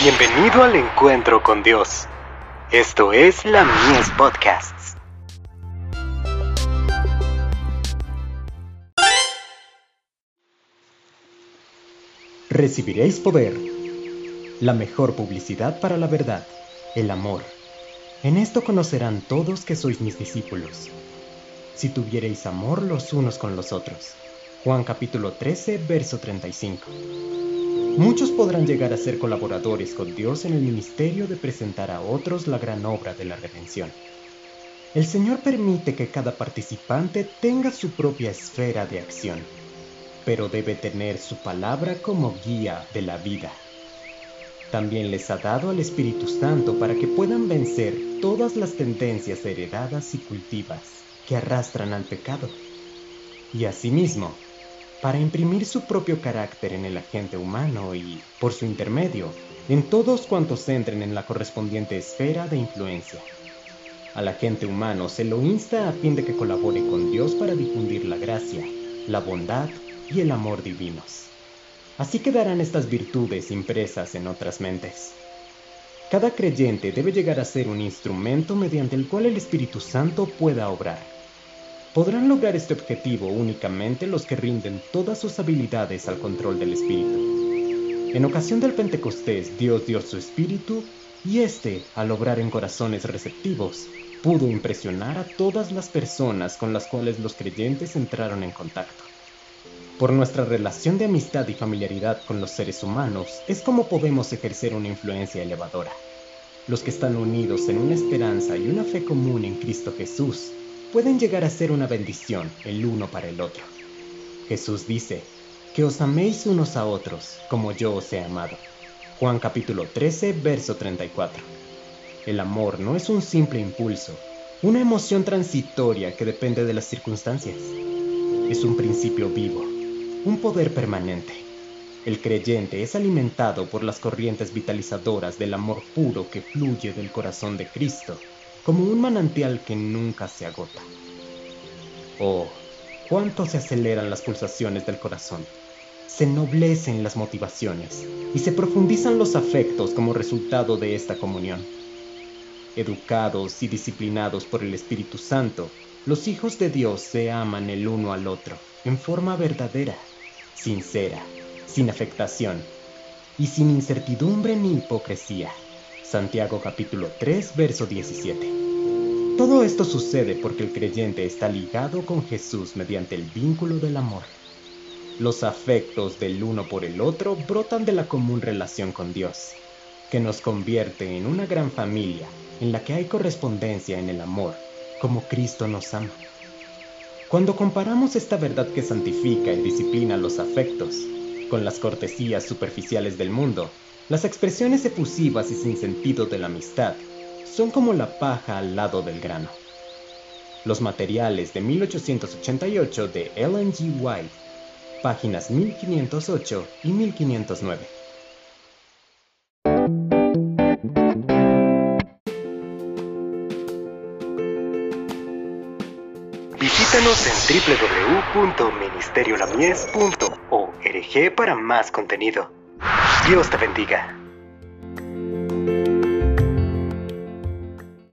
Bienvenido al encuentro con Dios. Esto es la Mies Podcasts. Recibiréis poder. La mejor publicidad para la verdad, el amor. En esto conocerán todos que sois mis discípulos. Si tuviereis amor los unos con los otros. Juan capítulo 13, verso 35. Muchos podrán llegar a ser colaboradores con Dios en el ministerio de presentar a otros la gran obra de la redención. El Señor permite que cada participante tenga su propia esfera de acción, pero debe tener su palabra como guía de la vida. También les ha dado al Espíritu Santo para que puedan vencer todas las tendencias heredadas y cultivas que arrastran al pecado. Y asimismo, para imprimir su propio carácter en el agente humano y, por su intermedio, en todos cuantos entren en la correspondiente esfera de influencia. Al agente humano se lo insta a fin de que colabore con Dios para difundir la gracia, la bondad y el amor divinos. Así quedarán estas virtudes impresas en otras mentes. Cada creyente debe llegar a ser un instrumento mediante el cual el Espíritu Santo pueda obrar Podrán lograr este objetivo únicamente los que rinden todas sus habilidades al control del Espíritu. En ocasión del Pentecostés, Dios dio su Espíritu y éste, al obrar en corazones receptivos, pudo impresionar a todas las personas con las cuales los creyentes entraron en contacto. Por nuestra relación de amistad y familiaridad con los seres humanos es como podemos ejercer una influencia elevadora. Los que están unidos en una esperanza y una fe común en Cristo Jesús pueden llegar a ser una bendición el uno para el otro. Jesús dice, que os améis unos a otros como yo os he amado. Juan capítulo 13, verso 34. El amor no es un simple impulso, una emoción transitoria que depende de las circunstancias. Es un principio vivo, un poder permanente. El creyente es alimentado por las corrientes vitalizadoras del amor puro que fluye del corazón de Cristo como un manantial que nunca se agota. Oh, cuánto se aceleran las pulsaciones del corazón, se ennoblecen las motivaciones y se profundizan los afectos como resultado de esta comunión. Educados y disciplinados por el Espíritu Santo, los hijos de Dios se aman el uno al otro en forma verdadera, sincera, sin afectación y sin incertidumbre ni hipocresía. Santiago capítulo 3, verso 17. Todo esto sucede porque el creyente está ligado con Jesús mediante el vínculo del amor. Los afectos del uno por el otro brotan de la común relación con Dios, que nos convierte en una gran familia en la que hay correspondencia en el amor, como Cristo nos ama. Cuando comparamos esta verdad que santifica y disciplina los afectos con las cortesías superficiales del mundo, las expresiones efusivas y sin sentido de la amistad son como la paja al lado del grano. Los materiales de 1888 de Ellen G. White, páginas 1508 y 1509. Visítanos en www.ministeriolamies.org para más contenido. Dios te bendiga.